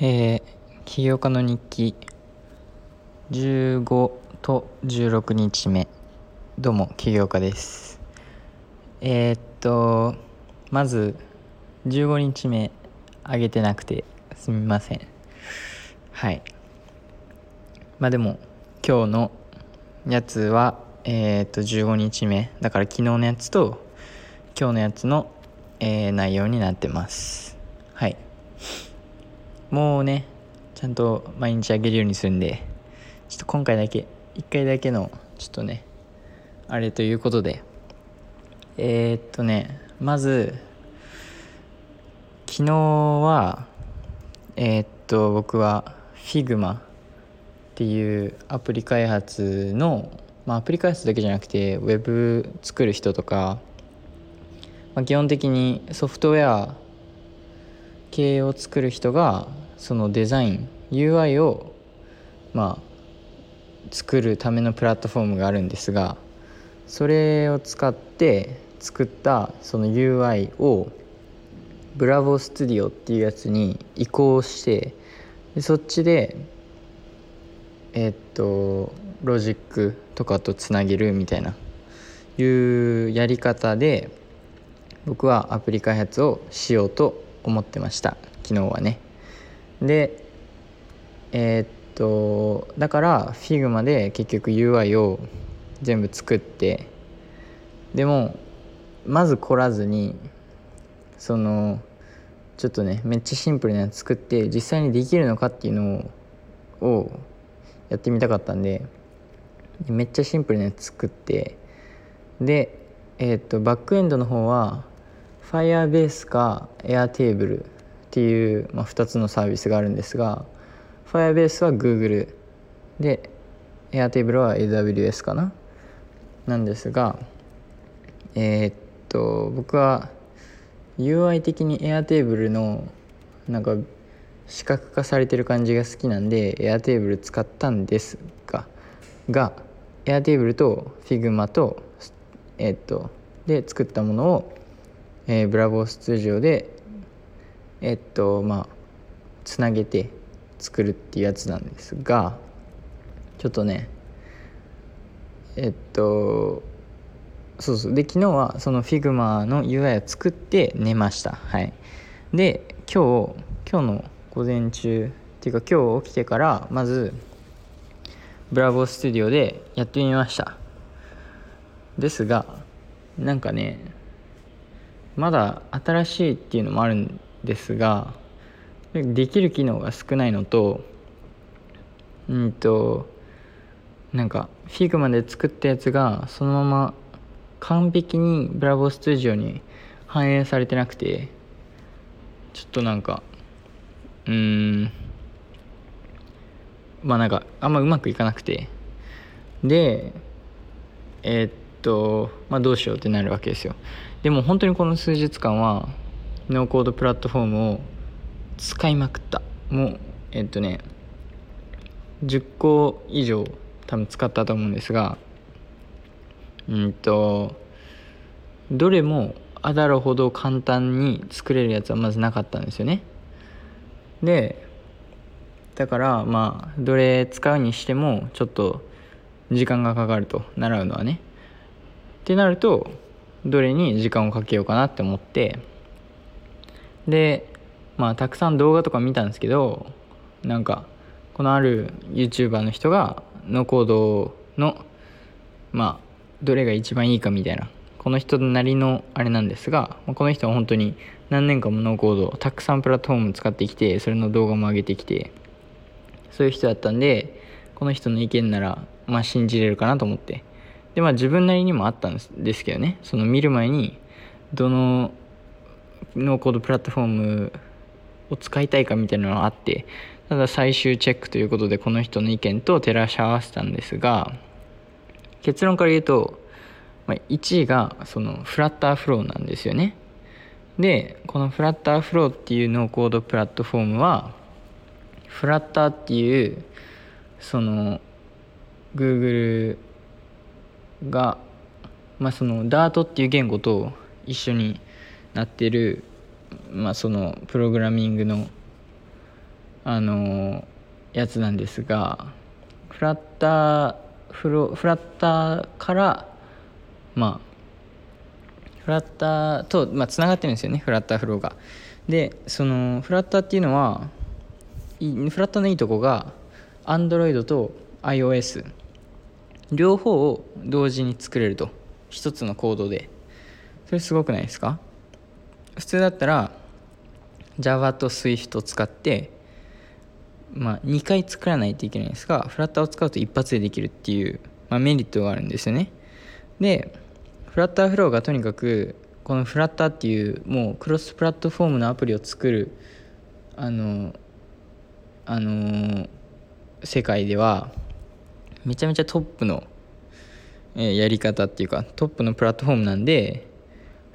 えー、起業家の日記。15と16日目。どうも起業家です。えー、っとまず15日目上げてなくてすみません。はい。まあでも今日のやつはえー、っと15日目。だから昨日のやつと今日のやつの、えー、内容になってます。はい。もうねちゃんと毎日あげるようにするんでちょっと今回だけ1回だけのちょっとねあれということで。えー、っとねまず昨日はえー、っと僕は Figma っていうアプリ開発のまあアプリ開発だけじゃなくてウェブ作る人とか、まあ、基本的にソフトウェア系を作る人がそのデザイン UI をまあ作るためのプラットフォームがあるんですがそれを使って作ったその UI をブラボース t ディオっていうやつに移行してでそっちでえー、っとロジックとかとつなげるみたいないうやり方で僕はアプリ開発をしようと思ってました。昨日はね。でえー、っとだから Figma で結局 UI を全部作ってでもまず来らずにそのちょっとねめっちゃシンプルなやつ作って実際にできるのかっていうのをやってみたかったんでめっちゃシンプルなやつ作ってでえー、っとバックエンドの方は Firebase か Airtable っていう、まあ、2つのサービスがあるんですが Firebase は Google で Airtable は AWS かな？なんですがえー、っと僕は UI 的に Airtable のなんか視覚化されてる感じが好きなんで Airtable 使ったんですがが Airtable と Figma とえー、っとで作ったものをえー、ブラボース通常でえっとまあつなげて作るっていうやつなんですがちょっとねえっとそうそう。で昨日はその Figma の UI を作って寝ました。はい。で今日今日の午前中っていうか今日起きてからまずブラボースタジオでやってみました。ですがなんかねまだ新しいっていうのもあるんですができる機能が少ないのとうんとなんか Figma で作ったやつがそのまま完璧にブラボースタジオに反映されてなくてちょっとなんかうーんまあなんかあんまうまくいかなくて。でえー、っとまあどうしようってなるわけですよ。でも本当にこの数日間はノーコードプラットフォームを使いまくった。もうえっとね10個以上多分使ったと思うんですがうんとどれもあだるほど簡単に作れるやつはまずなかったんですよね。でだからまあどれ使うにしてもちょっと時間がかかると習うのはね。ってなるとどれに時間をかけようかなって思って。でまあたくさん動画とか見たんですけどなんかこのある YouTuber の人がノーコードのまあどれが一番いいかみたいな。この人なりのあれなんですがこの人は本当に何年間もノーコードたくさんプラットフォーム使ってきてそれの動画も上げてきてそういう人だったんでこの人の意見ならまあ信じれるかなと思って。でまあ自分なりにもあったんですけどね。その見る前にどのノーコードプラットフォームを使いたいかみたいなのがあってただ最終チェックということでこの人の意見と照らし合わせたんですが結論から言うと、まあ、1位がそのフラッターフローなんですよね。でこの FlutterFlow っていうノーコードプラットフォームはフラッターっていうその Google が、まあ、その Dart っていう言語と一緒になってる、まあ、そのプログラミングのあのやつなんですがフラッターフロフラッターからまあフラッターと、まあ、つながってるんですよねフラッターフローが。でそのフラッターっていうのはフラッターのいいとこが Android と iOS 両方を同時に作れると。一つのコードで。それすごくないですか？普通だったら Java と Swift を使ってまあ、2回作らないといけないんですがフラッターを使うと一発でできるっていう、まあ、メリットがあるんですよね。でフラッターフローがとにかくこのフラッターっていうもうクロスプラットフォームのアプリを作るあのあの世界ではめちゃめちゃトップの、えやり方っていうかトップのプラットフォームなんで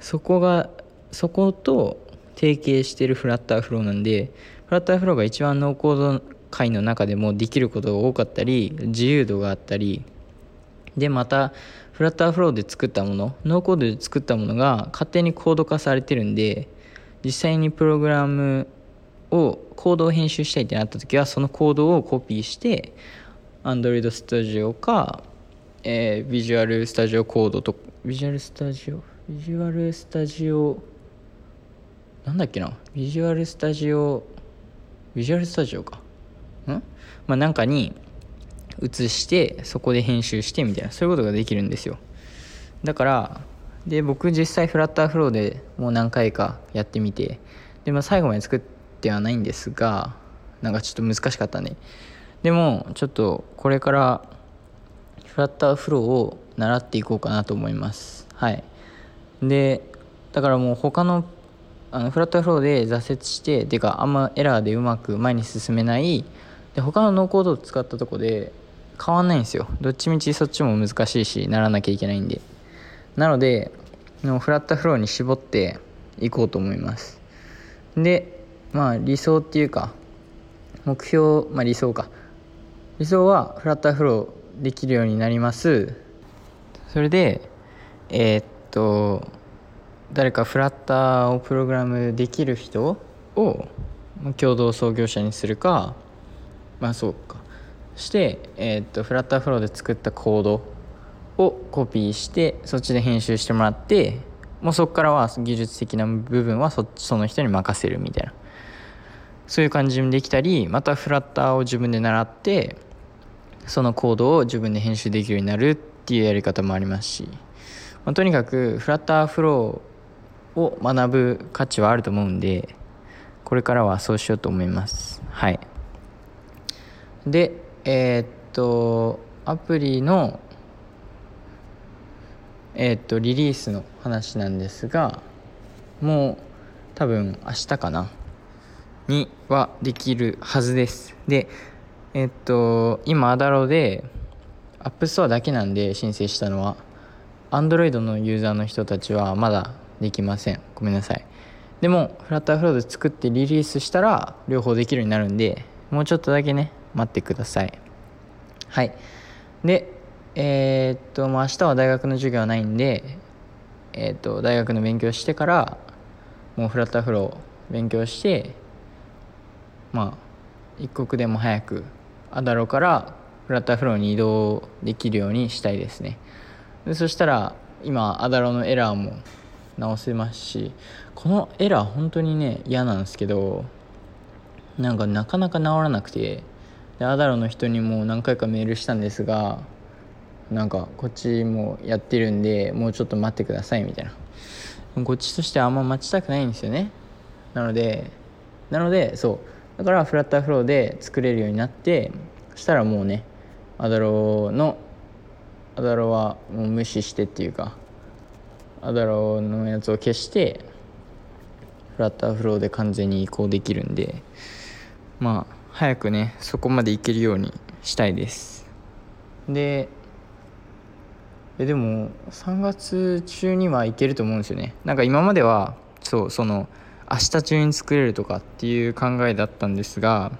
そこがそこと提携してるフラッターフローなんでフラッターフローが一番ノーコード界の中でもできることが多かったり自由度があったりでまたフラッターフローで作ったものノーコードで作ったものが勝手にコード化されてるんで実際にプログラムをコードを編集したいってなった時はそのコードをコピーして Android Studio か、えー、Visual Studio Code と Visual Studio? Visual Studio なんだっけな？Visual Studio ビジュアルスタジオか。ん？まあなんかに移してそこで編集してみたいな。そういうことができるんですよ。だからで僕実際フラッターフローでもう何回かやってみてで、まあ、最後まで作ってはないんですがなんかちょっと難しかったね。ででもちょっとこれからフラッターフローを習っていこうかなと思います。はい。でだからもう他のあのフラットフローで挫折してていうかあんまエラーでうまく前に進めない。で他のノーコードを使ったとこで変わんないんですよ。どっちみちそっちも難しいしならなきゃいけないんで。なのでのフラットフローに絞っていこうと思います。でまあ理想っていうか目標まあ理想か。理想はフラッターフローできるようになります。それでえー、っと誰かフラッターをプログラムできる人を共同創業者にするかまあそうか。して、えー、っとフラッターフローで作ったコードをコピーしてそっちで編集してもらってもうそこからは技術的な部分はそその人に任せるみたいな。そういう感じにできたりまたフラッターを自分で習ってそのコードを自分で編集できるようになるっていうやり方もありますし、まあ、とにかくフラッターフローを学ぶ価値はあると思うんでこれからはそうしようと思います。はい。でえー、っとアプリのえー、っとリリースの話なんですがもう多分明日かな？にはできるはずです。でえっと今 Adalo で App Store だけなんで申請したのは Android のユーザーの人たちはまだできません。ごめんなさい。でもフラッターフローで作ってリリースしたら両方できるようになるんでもうちょっとだけね待ってください。はい。でえー、っともう明日は大学の授業はないんでえー、っと大学の勉強してからもうフラッターフロー勉強してまあ一刻でも早くアダロからフラッターフローに移動できるようにしたいですね。でそしたら今アダロのエラーも直せますしこのエラー本当にね嫌なんですけどなんかなかなか直らなくてでアダロの人にも何回かメールしたんですがなんかこっちもやってるんでもうちょっと待ってくださいみたいな。こっちとしてはあんま待ちたくないんですよね。なのでなのでそうだからフラッターフローで作れるようになってそしたらもうねアダロのアダロはもう無視してっていうかアダロのやつを消してフラッターフローで完全に移行できるんでまあ早くねそこまでいけるようにしたいです。でえでも3月中にはいけると思うんですよね。なんか今まではそうその明日中に作れるとかっていう考えだったんですが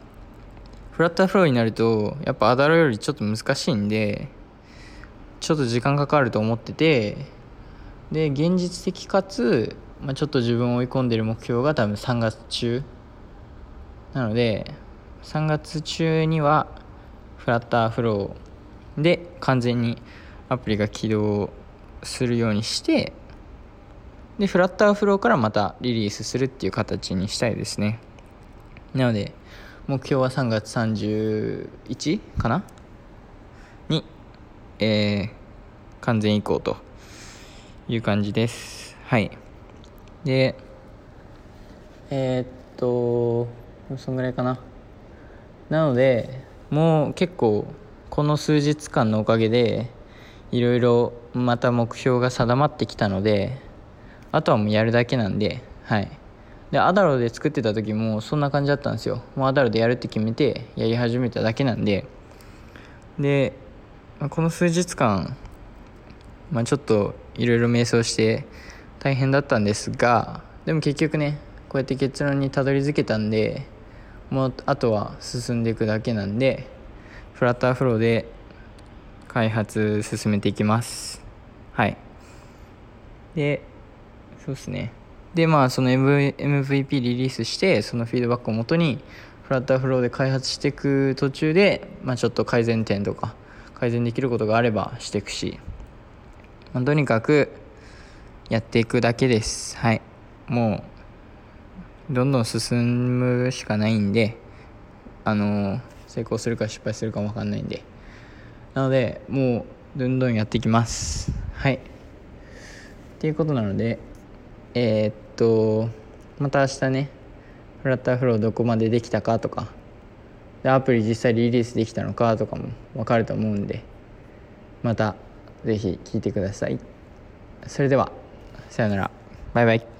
フラッターフローになるとやっぱアダロよりちょっと難しいんでちょっと時間かかると思っててで現実的かつ、まあ、ちょっと自分を追い込んでる目標が多分3月中。なので3月中にはフラッターフローで完全にアプリが起動するようにしてでフラッターフローからまたリリースするっていう形にしたいですね。なので目標は3月31かなに、えー、完全移行という感じです。はい。でえー、っとそんぐらいかな。なのでもう結構この数日間のおかげでいろいろまた目標が定まってきたのであとはもうやるだけなんではい。でアダロで作ってた時もそんな感じだったんですよ。もうアダロでやるって決めてやり始めただけなんで。でこの数日間、まあ、ちょっといろいろ迷走して大変だったんですがでも結局ねこうやって結論にたどり着けたんでもうあとは進んでいくだけなんでフラッターフローで開発進めていきます。はい。でそうですね。でまあその MVP リリースしてそのフィードバックをもとにフラッターフローで開発していく途中で、まあ、ちょっと改善点とか改善できることがあればしていくし、まあ、とにかくやっていくだけです。はい。もうどんどん進むしかないんであの成功するか失敗するかも分かんないんで。なのでもうどんどんやっていきます。はい。っていうことなのでえー、っとまた明日ねフラッターフローどこまでできたかとかでアプリ実際リリースできたのかとかも分かると思うんでまた是非聞いてください。それではさようなら。バイバイ。